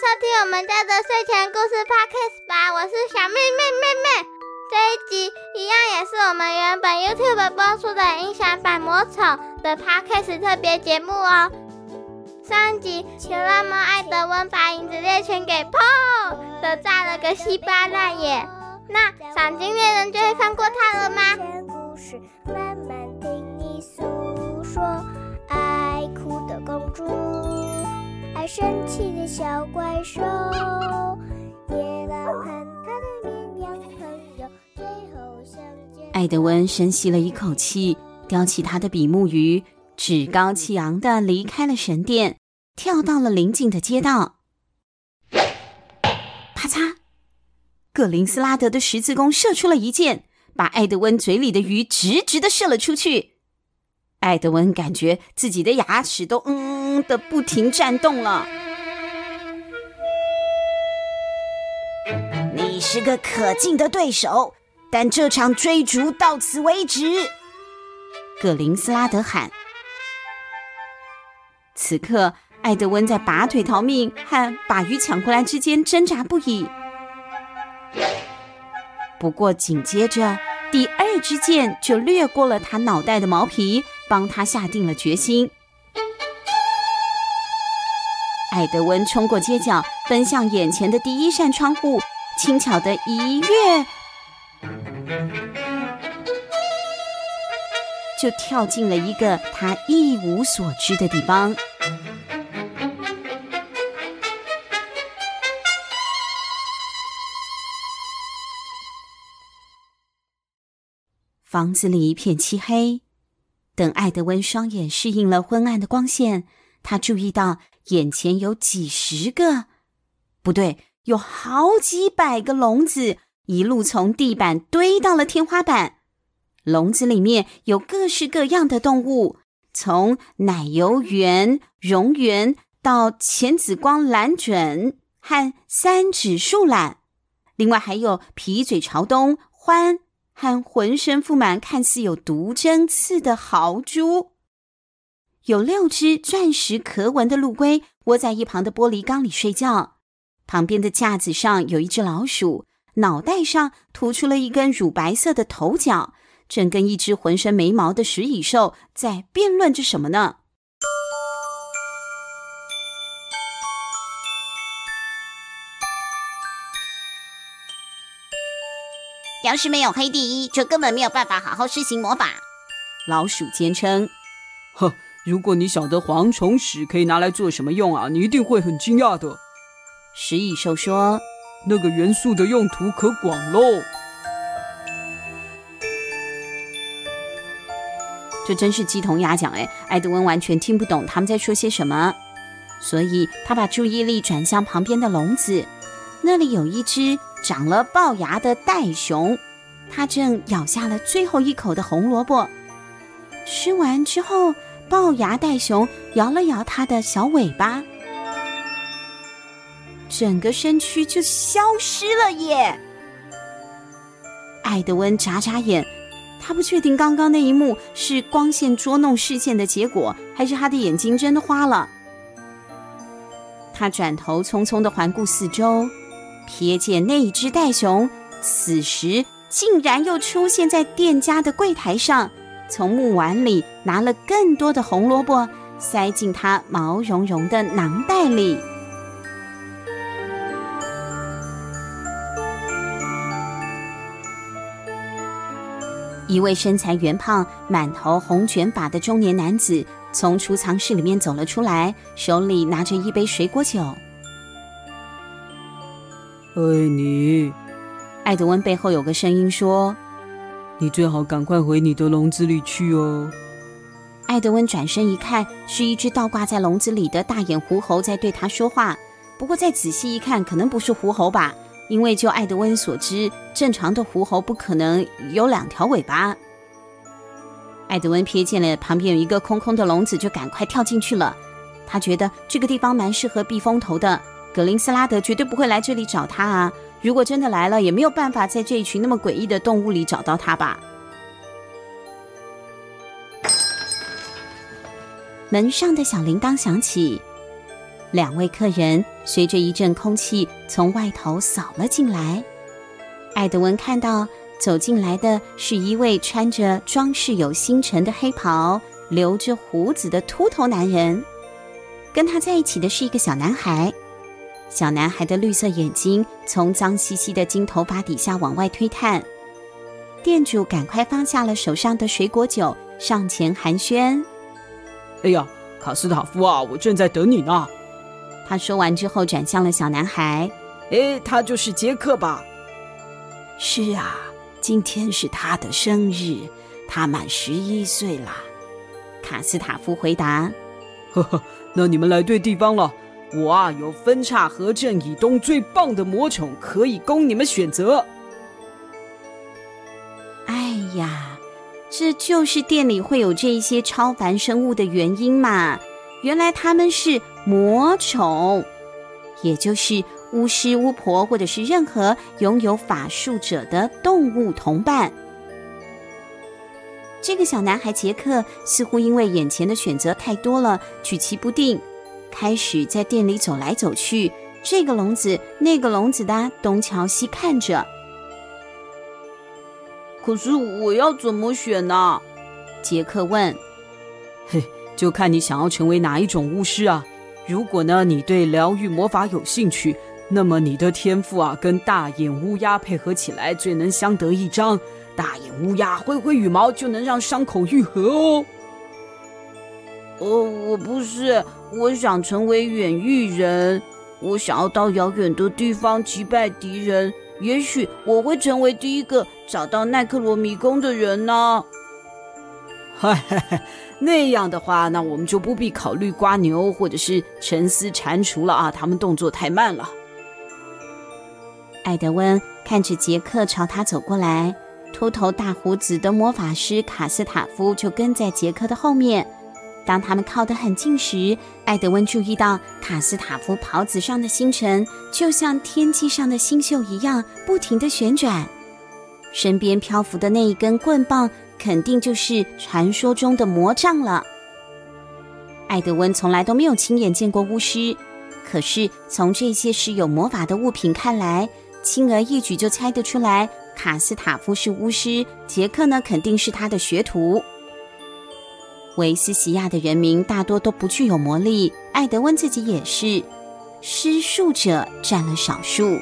收听我们家的睡前故事 Podcast 吧，我是小妹妹妹妹。这一集一样也是我们原本 YouTube 播出的音响版魔宠的 Podcast 特别节目哦。上集有那么爱德温把影子猎犬给砰的炸了个稀巴烂耶，那赏金猎人就会放过他了吗？故事慢慢听你诉说，爱哭的公主。爱生气的小怪兽，野狼和他的绵羊朋友，最后相见。爱德温深吸了一口气，叼起他的比目鱼，趾高气扬地离开了神殿，跳到了邻近的街道。啪嚓！葛林斯拉德的十字弓射出了一箭，把爱德温嘴里的鱼直直地射了出去。艾德温感觉自己的牙齿都嗯嗯的不停颤动了。你是个可敬的对手，但这场追逐到此为止。葛林斯拉德喊。此刻，艾德温在拔腿逃命和把鱼抢回来之间挣扎不已。不过紧接着，第二支箭就掠过了他脑袋的毛皮。帮他下定了决心。艾德温冲过街角，奔向眼前的第一扇窗户，轻巧的一跃，就跳进了一个他一无所知的地方。房子里一片漆黑。等爱德温双眼适应了昏暗的光线，他注意到眼前有几十个，不对，有好几百个笼子，一路从地板堆到了天花板。笼子里面有各式各样的动物，从奶油猿、蠑螈到浅紫光蓝隼和三指树懒，另外还有皮嘴朝东獾。和浑身覆满看似有毒针刺的豪猪，有六只钻石壳纹的陆龟窝在一旁的玻璃缸里睡觉，旁边的架子上有一只老鼠，脑袋上突出了一根乳白色的头角，正跟一只浑身没毛的食蚁兽在辩论着什么呢？要是没有黑第一，就根本没有办法好好施行魔法。老鼠坚称：“哼，如果你晓得蝗虫屎可以拿来做什么用啊，你一定会很惊讶的。”食蚁兽说：“那个元素的用途可广喽。”这真是鸡同鸭讲哎！爱德温完全听不懂他们在说些什么，所以他把注意力转向旁边的笼子，那里有一只。长了龅牙的袋熊，它正咬下了最后一口的红萝卜。吃完之后，龅牙袋熊摇了摇它的小尾巴，整个身躯就消失了耶！爱德温眨眨眼，他不确定刚刚那一幕是光线捉弄视线的结果，还是他的眼睛真的花了。他转头匆匆地环顾四周。瞥见那只袋熊，此时竟然又出现在店家的柜台上，从木碗里拿了更多的红萝卜，塞进它毛茸茸的囊袋里。一位身材圆胖、满头红卷发的中年男子从储藏室里面走了出来，手里拿着一杯水果酒。爱你，爱德温背后有个声音说：“你最好赶快回你的笼子里去哦。”爱德温转身一看，是一只倒挂在笼子里的大眼狐猴在对他说话。不过再仔细一看，可能不是狐猴吧？因为就爱德温所知，正常的狐猴不可能有两条尾巴。爱德温瞥见了旁边有一个空空的笼子，就赶快跳进去了。他觉得这个地方蛮适合避风头的。格林斯拉德绝对不会来这里找他啊！如果真的来了，也没有办法在这一群那么诡异的动物里找到他吧？门上的小铃铛响起，两位客人随着一阵空气从外头扫了进来。艾德文看到走进来的是一位穿着装饰有星辰的黑袍、留着胡子的秃头男人。跟他在一起的是一个小男孩。小男孩的绿色眼睛从脏兮兮的金头发底下往外推探。店主赶快放下了手上的水果酒，上前寒暄：“哎呀，卡斯塔夫啊，我正在等你呢。”他说完之后，转向了小男孩：“哎，他就是杰克吧？”“是啊，今天是他的生日，他满十一岁啦。”卡斯塔夫回答。“呵呵，那你们来对地方了。我啊，有分岔河镇以东最棒的魔宠可以供你们选择。”哎呀，这就是店里会有这一些超凡生物的原因嘛！原来他们是魔宠，也就是巫师、巫婆或者是任何拥有法术者的动物同伴。这个小男孩杰克似乎因为眼前的选择太多了，举棋不定，开始在店里走来走去，这个笼子、那个笼子的东瞧西看着。可是我要怎么选呢？杰克问。嘿，就看你想要成为哪一种巫师啊。如果呢，你对疗愈魔法有兴趣，那么你的天赋啊，跟大眼乌鸦配合起来最能相得益彰。大眼乌鸦挥挥羽毛就能让伤口愈合哦。呃，我不是，我想成为远域人，我想要到遥远的地方击败敌人。也许我会成为第一个找到奈克罗迷宫的人呢。嗨嗨嗨，那样的话，那我们就不必考虑瓜牛或者是沉思蟾蜍了啊，他们动作太慢了。艾德温看着杰克朝他走过来，秃头大胡子的魔法师卡斯塔夫就跟在杰克的后面。当他们靠得很近时，艾德温注意到卡斯塔夫袍子上的星辰就像天际上的星宿一样，不停地旋转。身边漂浮的那一根棍棒，肯定就是传说中的魔杖了。艾德温从来都没有亲眼见过巫师，可是从这些是有魔法的物品看来，轻而易举就猜得出来，卡斯塔夫是巫师，杰克呢，肯定是他的学徒。维斯西亚的人民大多都不具有魔力，艾德温自己也是，施术者占了少数。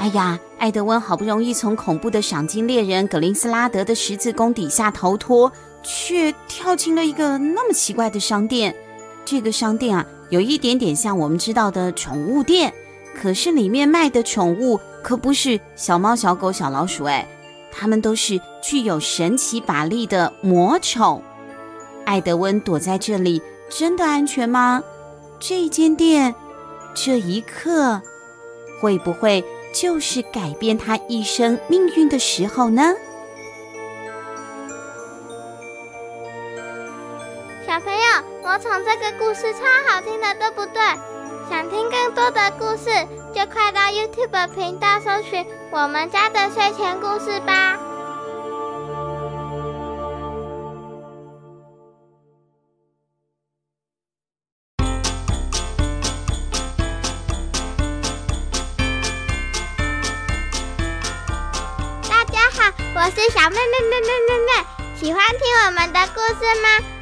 哎呀，艾德温好不容易从恐怖的赏金猎人格林斯拉德的十字弓底下逃脱，却跳进了一个那么奇怪的商店。这个商店啊。有一点点像我们知道的宠物店，可是里面卖的宠物可不是小猫、小狗、小老鼠，哎，它们都是具有神奇法力的魔宠。艾德温躲在这里，真的安全吗？这间店，这一刻，会不会就是改变他一生命运的时候呢？小朋友，魔宠这个故事超好听的，对不对？想听更多的故事，就快到 YouTube 频道搜寻“我们家的睡前故事”吧。大家好，我是小妹妹妹妹妹妹，喜欢听我们的故事吗？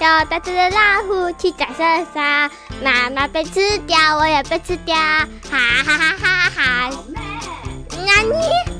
有大只的老虎去找莎莎，妈妈被吃掉，我也被吃掉，哈哈哈哈哈哈！那你？